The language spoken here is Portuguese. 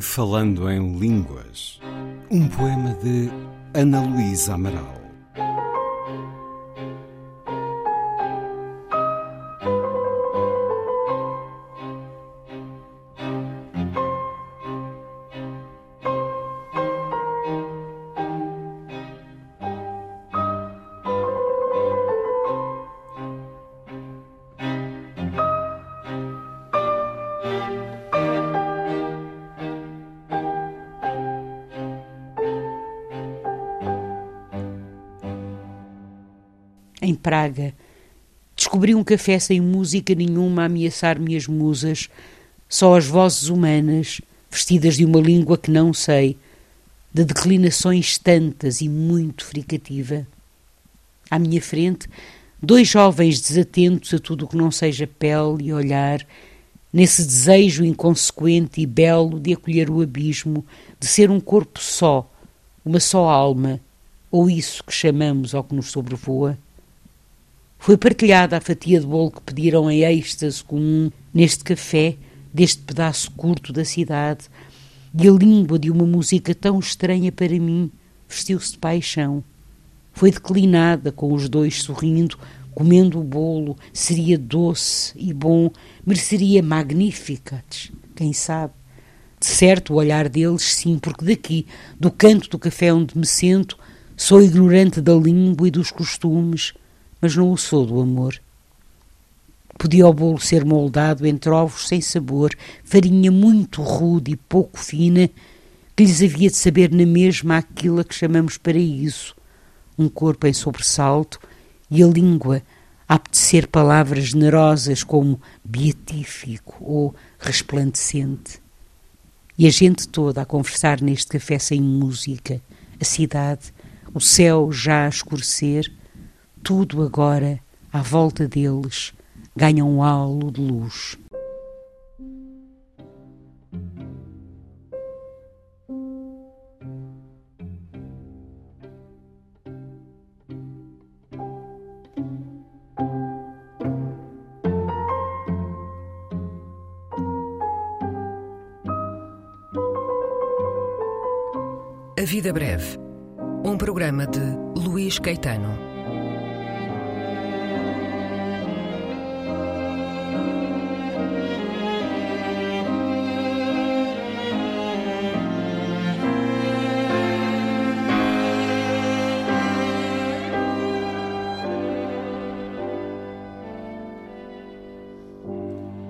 Falando em Línguas, um poema de Ana Luísa Amaral. Em Praga. Descobri um café sem música nenhuma a ameaçar minhas musas, só as vozes humanas, vestidas de uma língua que não sei, de declinações tantas e muito fricativa. À minha frente, dois jovens desatentos a tudo o que não seja pele e olhar, nesse desejo inconsequente e belo de acolher o abismo, de ser um corpo só, uma só alma, ou isso que chamamos ao que nos sobrevoa. Foi partilhada a fatia de bolo que pediram em êxtase comum neste café, deste pedaço curto da cidade, e a língua de uma música tão estranha para mim vestiu-se de paixão. Foi declinada com os dois sorrindo, comendo o bolo, seria doce e bom, mereceria magníficas, quem sabe. De certo, o olhar deles, sim, porque daqui, do canto do café onde me sento, sou ignorante da língua e dos costumes, mas não o sou do amor. Podia o bolo ser moldado entre ovos sem sabor, farinha muito rude e pouco fina, que lhes havia de saber na mesma aquilo a que chamamos paraíso, um corpo em sobressalto e a língua a apetecer palavras generosas como beatífico ou resplandecente. E a gente toda a conversar neste café sem música, a cidade, o céu já a escurecer, tudo agora, à volta deles, ganha um halo de luz. A Vida Breve, um programa de Luís Caetano.